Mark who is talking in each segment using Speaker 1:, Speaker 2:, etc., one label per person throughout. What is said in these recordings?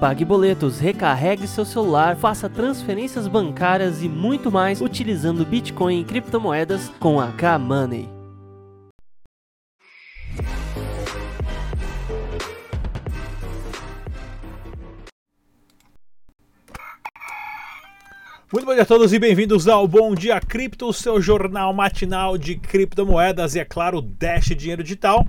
Speaker 1: pague boletos, recarregue seu celular, faça transferências bancárias e muito mais utilizando Bitcoin e criptomoedas com a K-Money.
Speaker 2: Muito bom dia a todos e bem-vindos ao Bom Dia Cripto, seu jornal matinal de criptomoedas e, é claro, Dash Dinheiro Digital.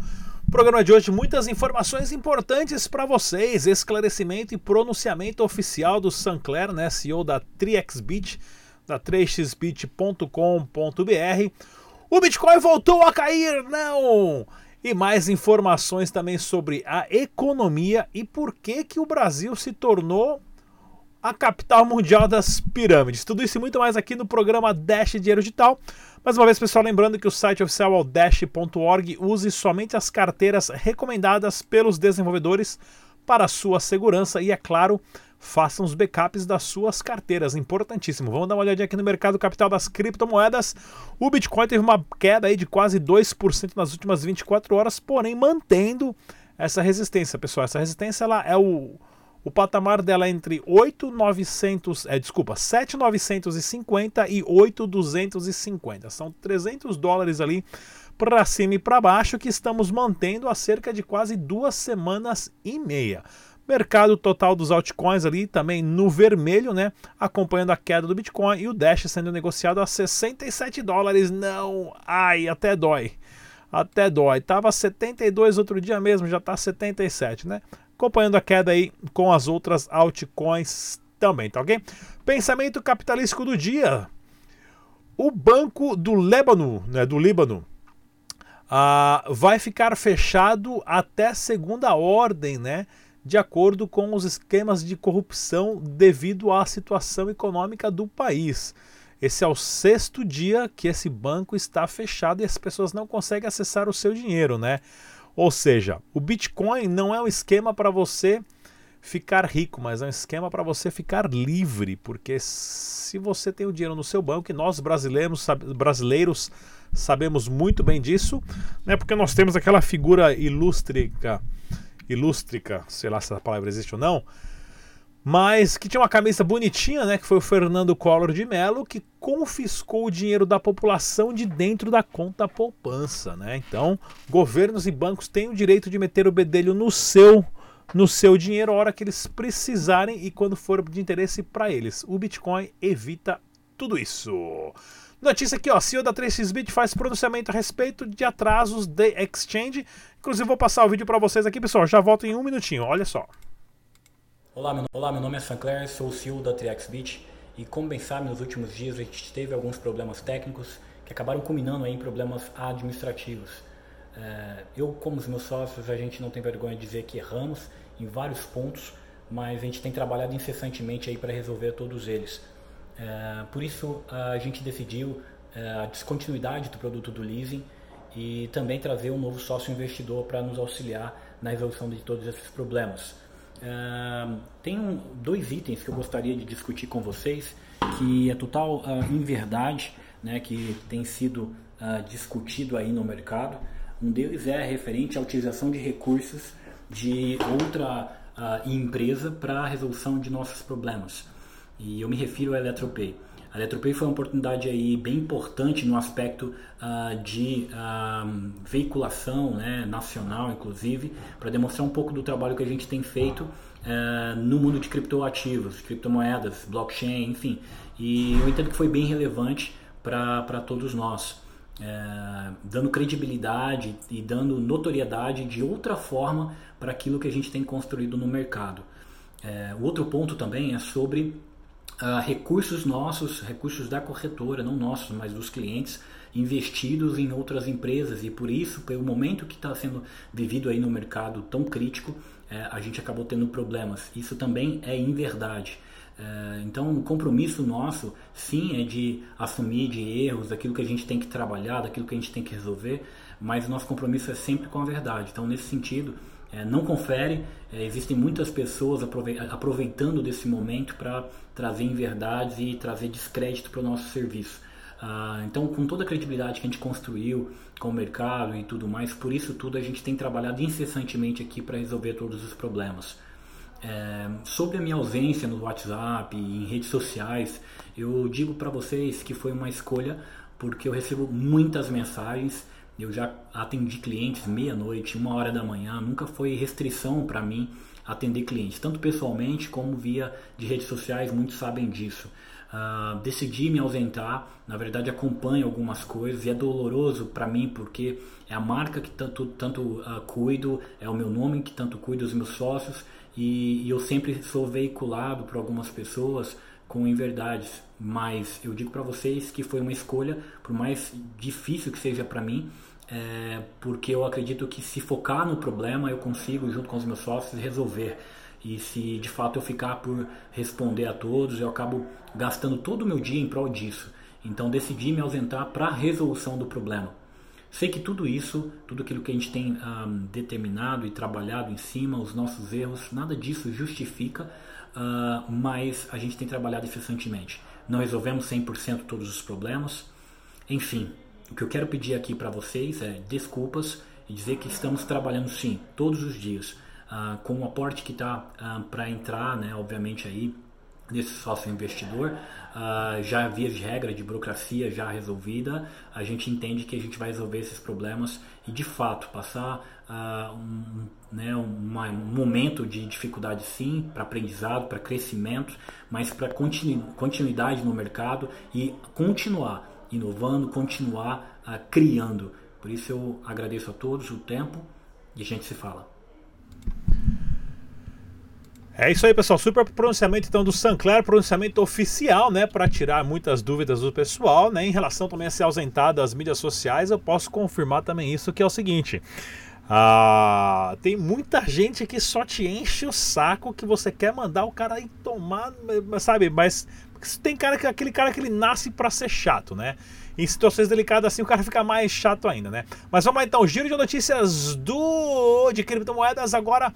Speaker 2: Programa de hoje, muitas informações importantes para vocês, esclarecimento e pronunciamento oficial do Sancler, né, CEO da 3xBit, da 3xbit.com.br. O Bitcoin voltou a cair, não! E mais informações também sobre a economia e por que que o Brasil se tornou a capital mundial das pirâmides. Tudo isso e muito mais aqui no programa Dash Dinheiro Digital. Mais uma vez, pessoal, lembrando que o site oficial é o dash.org. Use somente as carteiras recomendadas pelos desenvolvedores para sua segurança e, é claro, façam os backups das suas carteiras. Importantíssimo. Vamos dar uma olhadinha aqui no mercado capital das criptomoedas. O Bitcoin teve uma queda aí de quase 2% nas últimas 24 horas, porém mantendo essa resistência, pessoal. Essa resistência ela é o o patamar dela é entre 8,900, é, desculpa, 7,950 e 8,250. São 300 dólares ali para cima e para baixo que estamos mantendo há cerca de quase duas semanas e meia. Mercado total dos altcoins ali também no vermelho, né? Acompanhando a queda do Bitcoin e o Dash sendo negociado a 67 dólares. Não, ai, até dói. Até dói. Tava 72 outro dia mesmo, já tá 77, né? Acompanhando a queda aí com as outras altcoins também, tá ok? Pensamento capitalístico do dia. O Banco do Líbano, né, do Líbano, uh, vai ficar fechado até segunda ordem, né? De acordo com os esquemas de corrupção devido à situação econômica do país. Esse é o sexto dia que esse banco está fechado e as pessoas não conseguem acessar o seu dinheiro, né? Ou seja, o Bitcoin não é um esquema para você ficar rico, mas é um esquema para você ficar livre, porque se você tem o dinheiro no seu banco, e nós brasileiros, brasileiros sabemos muito bem disso, né, porque nós temos aquela figura ilústrica, ilústrica, sei lá se a palavra existe ou não, mas que tinha uma camisa bonitinha, né, que foi o Fernando Collor de Mello, que confiscou o dinheiro da população de dentro da conta poupança, né? Então, governos e bancos têm o direito de meter o bedelho no seu no seu dinheiro a hora que eles precisarem e quando for de interesse para eles. O Bitcoin evita tudo isso. Notícia aqui, ó, CEO da 3xBit faz pronunciamento a respeito de atrasos de exchange. Inclusive vou passar o vídeo para vocês aqui, pessoal. Já volto em um minutinho. Olha só.
Speaker 3: Olá meu, Olá, meu nome é Sancler, sou o CEO da TriXBit e como bem sabe, nos últimos dias a gente teve alguns problemas técnicos que acabaram culminando em problemas administrativos. É, eu, como os meus sócios, a gente não tem vergonha de dizer que erramos em vários pontos, mas a gente tem trabalhado incessantemente aí para resolver todos eles. É, por isso a gente decidiu é, a descontinuidade do produto do leasing e também trazer um novo sócio investidor para nos auxiliar na resolução de todos esses problemas. Tem um, dois itens que eu gostaria de discutir com vocês, que é total uh, inverdade, né, que tem sido uh, discutido aí no mercado. Um deles é referente à utilização de recursos de outra uh, empresa para a resolução de nossos problemas. E eu me refiro à Eletropay. A Eletropay foi uma oportunidade aí bem importante no aspecto uh, de uh, veiculação né, nacional, inclusive, para demonstrar um pouco do trabalho que a gente tem feito uh, no mundo de criptoativos, criptomoedas, blockchain, enfim. E eu entendo que foi bem relevante para todos nós. É, dando credibilidade e dando notoriedade de outra forma para aquilo que a gente tem construído no mercado. É, o outro ponto também é sobre uh, recursos nossos, recursos da corretora, não nossos, mas dos clientes, investidos em outras empresas e por isso, pelo momento que está sendo vivido aí no mercado tão crítico, é, a gente acabou tendo problemas. Isso também é em verdade. É, então, o compromisso nosso, sim, é de assumir de erros, daquilo que a gente tem que trabalhar, daquilo que a gente tem que resolver, mas o nosso compromisso é sempre com a verdade. Então, nesse sentido, é, não confere. É, existem muitas pessoas aproveitando desse momento para trazer inverdades e trazer descrédito para o nosso serviço. Ah, então, com toda a credibilidade que a gente construiu com o mercado e tudo mais, por isso tudo a gente tem trabalhado incessantemente aqui para resolver todos os problemas. É, sobre a minha ausência no WhatsApp e em redes sociais, eu digo para vocês que foi uma escolha porque eu recebo muitas mensagens. Eu já atendi clientes meia-noite, uma hora da manhã, nunca foi restrição para mim atender clientes, tanto pessoalmente como via de redes sociais, muitos sabem disso. Uh, decidi me ausentar, na verdade acompanho algumas coisas e é doloroso para mim porque é a marca que tanto, tanto uh, cuido, é o meu nome que tanto cuido dos meus sócios e, e eu sempre sou veiculado por algumas pessoas com inverdades, mas eu digo para vocês que foi uma escolha, por mais difícil que seja para mim, é, porque eu acredito que se focar no problema eu consigo, junto com os meus sócios, resolver. E se de fato eu ficar por responder a todos, eu acabo gastando todo o meu dia em prol disso. Então decidi me ausentar para a resolução do problema. Sei que tudo isso, tudo aquilo que a gente tem um, determinado e trabalhado em cima, os nossos erros, nada disso justifica, uh, mas a gente tem trabalhado incessantemente. Não resolvemos 100% todos os problemas. Enfim, o que eu quero pedir aqui para vocês é desculpas e dizer que estamos trabalhando sim, todos os dias, uh, com o aporte que está ah, para entrar, né, obviamente aí nesse sócio investidor, uh, já via de regra de burocracia já resolvida, a gente entende que a gente vai resolver esses problemas e de fato passar um, né, um momento de dificuldade sim, para aprendizado, para crescimento, mas para continu, continuidade no mercado e continuar inovando, continuar uh, criando. Por isso eu agradeço a todos o tempo e a gente se fala.
Speaker 2: É isso aí, pessoal. Super pronunciamento então do Sancler, pronunciamento oficial, né, para tirar muitas dúvidas do pessoal, né, em relação também a se ausentar das mídias sociais. Eu posso confirmar também isso que é o seguinte. Ah, tem muita gente que só te enche o saco que você quer mandar o cara ir tomar, sabe? Mas tem cara que aquele cara que ele nasce para ser chato, né? Em situações delicadas assim o cara fica mais chato ainda, né? Mas vamos lá então, giro de notícias do de criptomoedas agora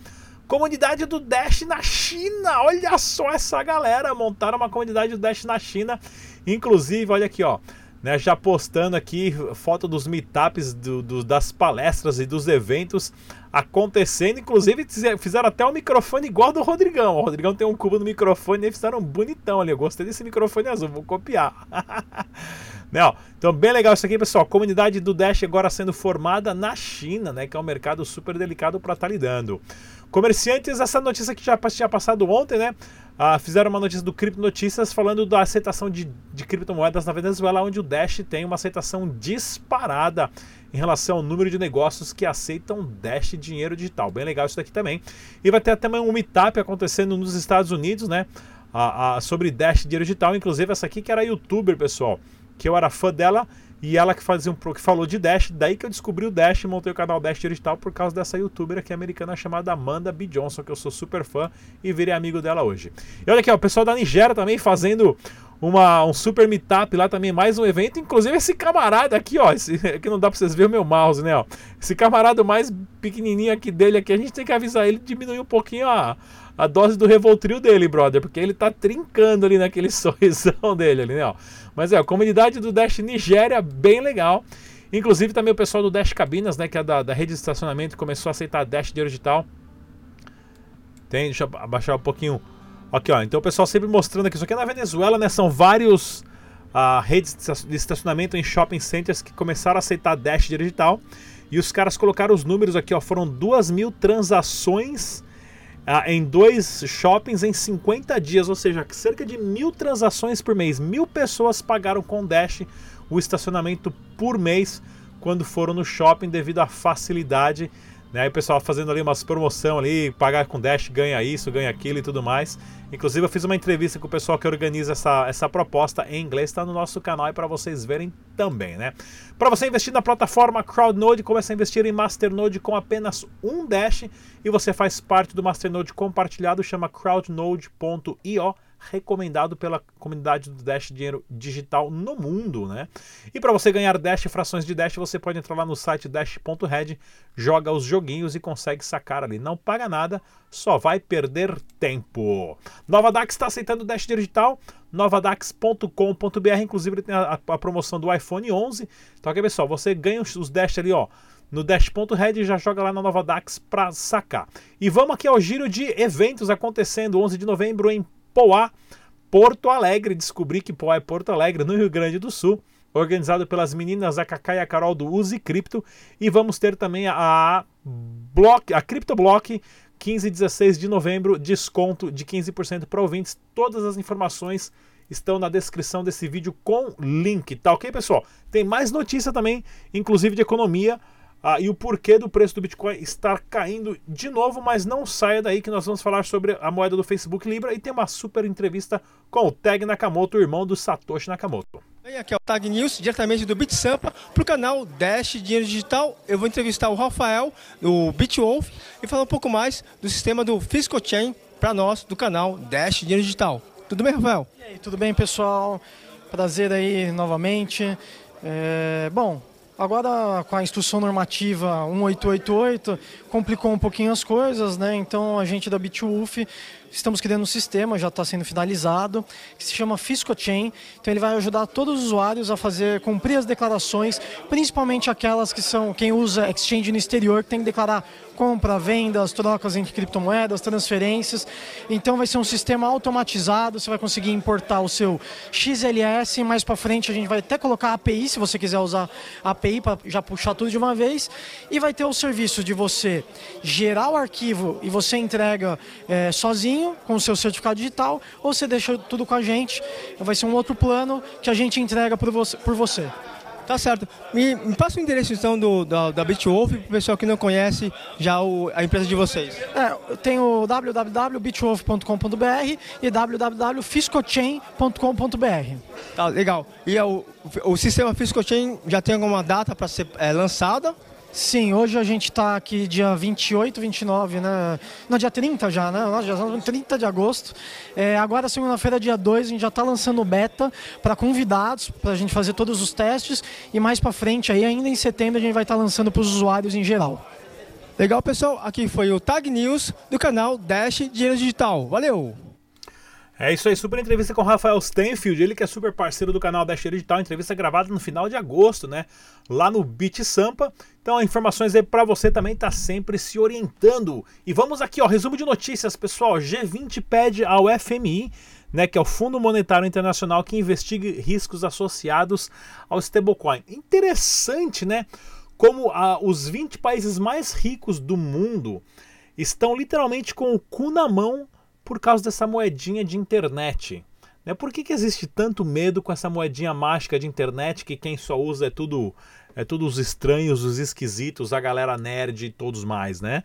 Speaker 2: Comunidade do Dash na China. Olha só essa galera. Montaram uma comunidade do Dash na China. Inclusive, olha aqui, ó. Né, já postando aqui foto dos meetups, do, do, das palestras e dos eventos acontecendo. Inclusive, fizeram até um microfone igual do Rodrigão. O Rodrigão tem um cubo no microfone e fizeram um bonitão ali. Eu gostei desse microfone azul, vou copiar. né, ó. Então, bem legal isso aqui, pessoal. Comunidade do Dash agora sendo formada na China, né? Que é um mercado super delicado para estar tá lidando. Comerciantes, essa notícia que já tinha passado ontem, né? Ah, fizeram uma notícia do Cripto Notícias falando da aceitação de, de criptomoedas na Venezuela, onde o Dash tem uma aceitação disparada em relação ao número de negócios que aceitam Dash dinheiro digital. Bem legal isso daqui também. E vai ter também um meetup acontecendo nos Estados Unidos, né? Ah, ah, sobre Dash dinheiro digital. Inclusive essa aqui que era youtuber, pessoal. Que eu era fã dela e ela que fazia um que falou de Dash, daí que eu descobri o Dash e montei o canal Dash Digital por causa dessa youtuber aqui americana chamada Amanda B. Johnson, que eu sou super fã e virei amigo dela hoje. E olha aqui, ó, o pessoal da Nigéria também fazendo uma, um super meetup lá também, mais um evento. Inclusive esse camarada aqui, ó, esse, aqui não dá pra vocês verem o meu mouse, né, ó. Esse camarada mais pequenininho aqui dele aqui, a gente tem que avisar ele diminuir um pouquinho a, a dose do Revoltril dele, brother, porque ele tá trincando ali naquele sorrisão dele ali, né, ó. Mas é, a comunidade do Dash Nigéria, bem legal. Inclusive também o pessoal do Dash Cabinas, né, que é da, da rede de estacionamento, começou a aceitar Dash dinheiro digital. Tem, deixa eu abaixar um pouquinho. Aqui, ó. Então o pessoal sempre mostrando aqui. Isso aqui é na Venezuela, né? São vários uh, redes de estacionamento em shopping centers que começaram a aceitar Dash digital. E os caras colocaram os números aqui, ó. Foram duas mil transações ah, em dois shoppings em 50 dias, ou seja, cerca de mil transações por mês. Mil pessoas pagaram com Dash o estacionamento por mês quando foram no shopping devido à facilidade né? Aí o pessoal fazendo ali umas promoção ali, pagar com Dash ganha isso, ganha aquilo e tudo mais. Inclusive eu fiz uma entrevista com o pessoal que organiza essa, essa proposta em inglês, está no nosso canal e para vocês verem também, né? Para você investir na plataforma CrowdNode, comece a investir em Masternode com apenas um Dash e você faz parte do Masternode compartilhado, chama crowdnode.io recomendado pela comunidade do Dash Dinheiro Digital no mundo, né? E para você ganhar Dash frações de Dash, você pode entrar lá no site dash.red, joga os joguinhos e consegue sacar ali. Não paga nada, só vai perder tempo. Nova Dax está aceitando Dash Digital, novadax.com.br, inclusive tem a, a, promoção do iPhone 11. Então aqui pessoal, você ganha os Dash ali, ó, no Dash.red já joga lá na Nova Dax para sacar. E vamos aqui ao giro de eventos acontecendo 11 de novembro em Poá, Porto Alegre. Descobri que Poá é Porto Alegre, no Rio Grande do Sul. Organizado pelas meninas a Kaká e a Carol do Use Cripto. E vamos ter também a, Block, a CryptoBlock 15 e 16 de novembro, desconto de 15% para ouvintes. Todas as informações estão na descrição desse vídeo com link, tá ok, pessoal? Tem mais notícia também, inclusive de economia. Ah, e o porquê do preço do Bitcoin estar caindo de novo, mas não saia daí que nós vamos falar sobre a moeda do Facebook Libra e tem uma super entrevista com o Tag Nakamoto, o irmão do Satoshi Nakamoto.
Speaker 4: Bem, aqui é o Tag News, diretamente do BitSampa, para o canal Dash Dinheiro Digital. Eu vou entrevistar o Rafael, do BitWolf, e falar um pouco mais do sistema do Fiscal Chain para nós, do canal Dash Dinheiro Digital. Tudo bem, Rafael?
Speaker 5: E aí, tudo bem, pessoal? Prazer aí novamente. É, bom, agora com a instrução normativa 1888 complicou um pouquinho as coisas, né? Então a gente da BitWolf estamos criando um sistema, já está sendo finalizado, que se chama FiscoChain. Então ele vai ajudar todos os usuários a fazer cumprir as declarações, principalmente aquelas que são quem usa exchange no exterior, que tem que declarar compra, vendas, trocas entre criptomoedas, transferências. Então vai ser um sistema automatizado, você vai conseguir importar o seu XLS, mais para frente a gente vai até colocar API, se você quiser usar API para já puxar tudo de uma vez, e vai ter o serviço de você gerar o arquivo e você entrega é, sozinho com o seu certificado digital ou você deixa tudo com a gente. Vai ser um outro plano que a gente entrega por você. Por você.
Speaker 4: Tá certo. Me, me passa o endereço então do, da, da BitWolf para o pessoal que não conhece já o, a empresa de vocês.
Speaker 5: É, eu tenho www.bitwolf.com.br e www.fiscochain.com.br.
Speaker 4: Tá, legal. E é o, o sistema FiscoChain já tem alguma data para ser é, lançada?
Speaker 5: Sim, hoje a gente está aqui dia 28, 29, né? Não, dia 30 já, né? Nós já estamos 30 de agosto. É, agora, segunda-feira, dia 2, a gente já está lançando o beta para convidados, para a gente fazer todos os testes. E mais para frente, aí, ainda em setembro, a gente vai estar tá lançando para os usuários em geral.
Speaker 4: Legal, pessoal. Aqui foi o Tag News do canal Dash Dinheiro Digital. Valeu!
Speaker 2: É isso aí, super entrevista com o Rafael Stenfield, ele que é super parceiro do canal Dash Digital, entrevista gravada no final de agosto, né? Lá no Bit Sampa. Então, informações aí para você também tá sempre se orientando. E vamos aqui, ó, resumo de notícias, pessoal. G20 pede ao FMI, né, que é o Fundo Monetário Internacional que investigue riscos associados ao stablecoin. Interessante, né? Como ah, os 20 países mais ricos do mundo estão literalmente com o cu na mão por causa dessa moedinha de internet. Né? Por que, que existe tanto medo com essa moedinha mágica de internet que quem só usa é tudo é tudo os estranhos, os esquisitos, a galera nerd e todos mais, né?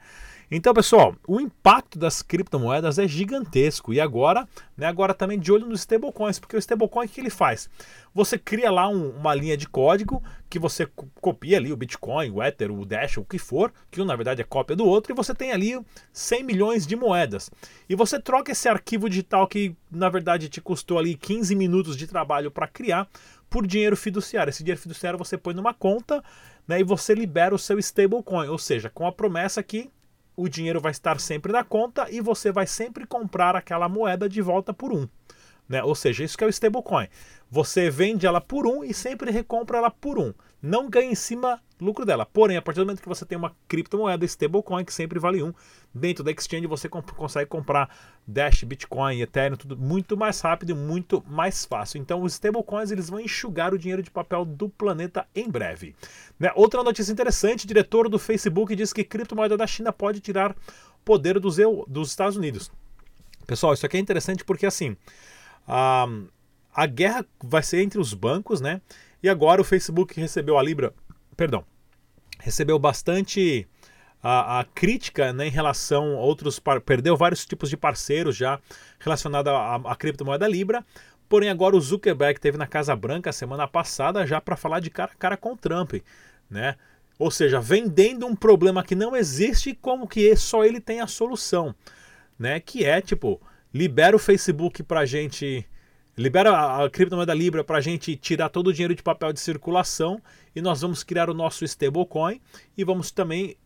Speaker 2: Então, pessoal, o impacto das criptomoedas é gigantesco. E agora, né, agora também de olho nos stablecoins, porque o stablecoin o que ele faz? Você cria lá um, uma linha de código que você copia ali o Bitcoin, o Ether, o Dash, o que for, que um na verdade é cópia do outro, e você tem ali 100 milhões de moedas. E você troca esse arquivo digital que na verdade te custou ali 15 minutos de trabalho para criar por dinheiro fiduciário. Esse dinheiro fiduciário você põe numa conta né, e você libera o seu stablecoin, ou seja, com a promessa que o dinheiro vai estar sempre na conta e você vai sempre comprar aquela moeda de volta por um. Né? Ou seja, isso que é o stablecoin. Você vende ela por um e sempre recompra ela por um. Não ganha em cima lucro dela. Porém, a partir do momento que você tem uma criptomoeda stablecoin que sempre vale um, dentro da exchange você comp consegue comprar Dash, Bitcoin, Ethereum, tudo muito mais rápido e muito mais fácil. Então, os stablecoins eles vão enxugar o dinheiro de papel do planeta em breve. Né? Outra notícia interessante: o diretor do Facebook diz que criptomoeda da China pode tirar poder dos, dos Estados Unidos. Pessoal, isso aqui é interessante porque assim. A, a guerra vai ser entre os bancos, né? E agora o Facebook recebeu a Libra, perdão, recebeu bastante a, a, crítica né, em relação a outros. Perdeu vários tipos de parceiros já relacionados à, criptomoeda Libra. Porém, agora o Zuckerberg teve na Casa Branca semana passada já para falar de cara a cara com o Trump. Né? Ou seja, vendendo um problema que não existe como que só ele tem a solução. Né? Que é tipo, libera o Facebook para gente. Libera a, a criptomoeda Libra para a gente tirar todo o dinheiro de papel de circulação e nós vamos criar o nosso stablecoin e vamos também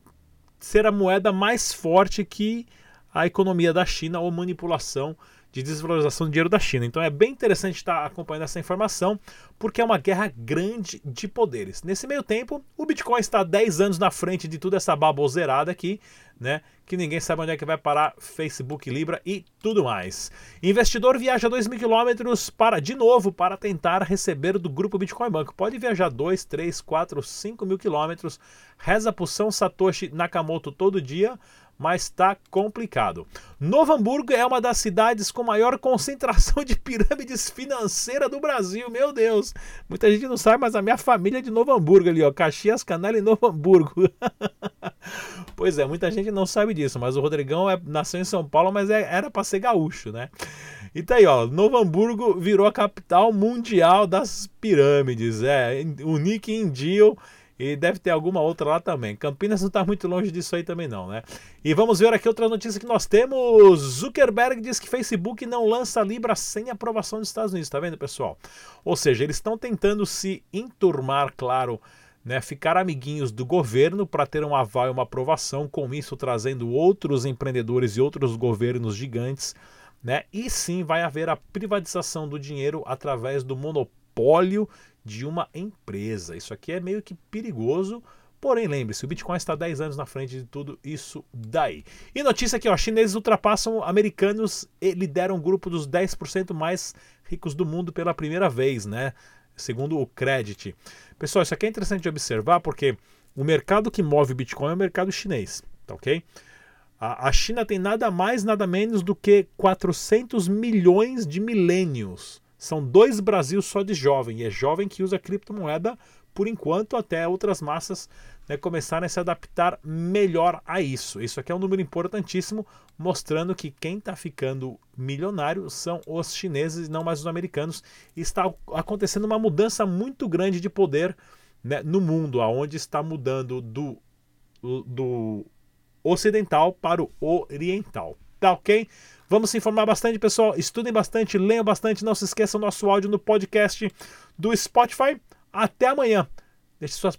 Speaker 2: ser a moeda mais forte que a economia da China ou manipulação de desvalorização do dinheiro da China. Então é bem interessante estar acompanhando essa informação, porque é uma guerra grande de poderes. Nesse meio tempo, o Bitcoin está 10 anos na frente de toda essa baboseirada aqui, né? Que ninguém sabe onde é que vai parar Facebook, Libra e tudo mais. Investidor viaja 2 mil quilômetros para, de novo, para tentar receber do grupo Bitcoin Banco. Pode viajar 2, 3, 4, 5 mil quilômetros, reza por São Satoshi Nakamoto todo dia mas está complicado. Novo Hamburgo é uma das cidades com maior concentração de pirâmides financeiras do Brasil, meu Deus. Muita gente não sabe, mas a minha família é de Novo Hamburgo ali, ó, Caxias, Canela e Novo Hamburgo. pois é, muita gente não sabe disso, mas o Rodrigão é, nasceu em São Paulo, mas é, era para ser gaúcho, né? E tá aí, ó, Novo Hamburgo virou a capital mundial das pirâmides, é, o Nick Indio e deve ter alguma outra lá também. Campinas não está muito longe disso aí também não, né? E vamos ver aqui outra notícia que nós temos. Zuckerberg diz que Facebook não lança Libra sem aprovação dos Estados Unidos, tá vendo, pessoal? Ou seja, eles estão tentando se enturmar, claro, né, ficar amiguinhos do governo para ter um aval e uma aprovação, com isso trazendo outros empreendedores e outros governos gigantes, né? E sim vai haver a privatização do dinheiro através do monopólio de uma empresa. Isso aqui é meio que perigoso. Porém, lembre-se, o Bitcoin está 10 anos na frente de tudo isso daí. E notícia aqui, ó, chineses ultrapassam americanos e lideram o grupo dos 10% mais ricos do mundo pela primeira vez, né? Segundo o Credit. Pessoal, isso aqui é interessante de observar porque o mercado que move o Bitcoin é o mercado chinês, tá ok? A, a China tem nada mais, nada menos do que 400 milhões de milênios são dois Brasil só de jovem, e é jovem que usa criptomoeda por enquanto, até outras massas né, começarem a se adaptar melhor a isso. Isso aqui é um número importantíssimo, mostrando que quem está ficando milionário são os chineses e não mais os americanos. E está acontecendo uma mudança muito grande de poder né, no mundo, aonde está mudando do, do ocidental para o oriental. Tá ok? Vamos se informar bastante, pessoal. Estudem bastante, leiam bastante. Não se esqueçam do nosso áudio no podcast do Spotify. Até amanhã. Deixe suas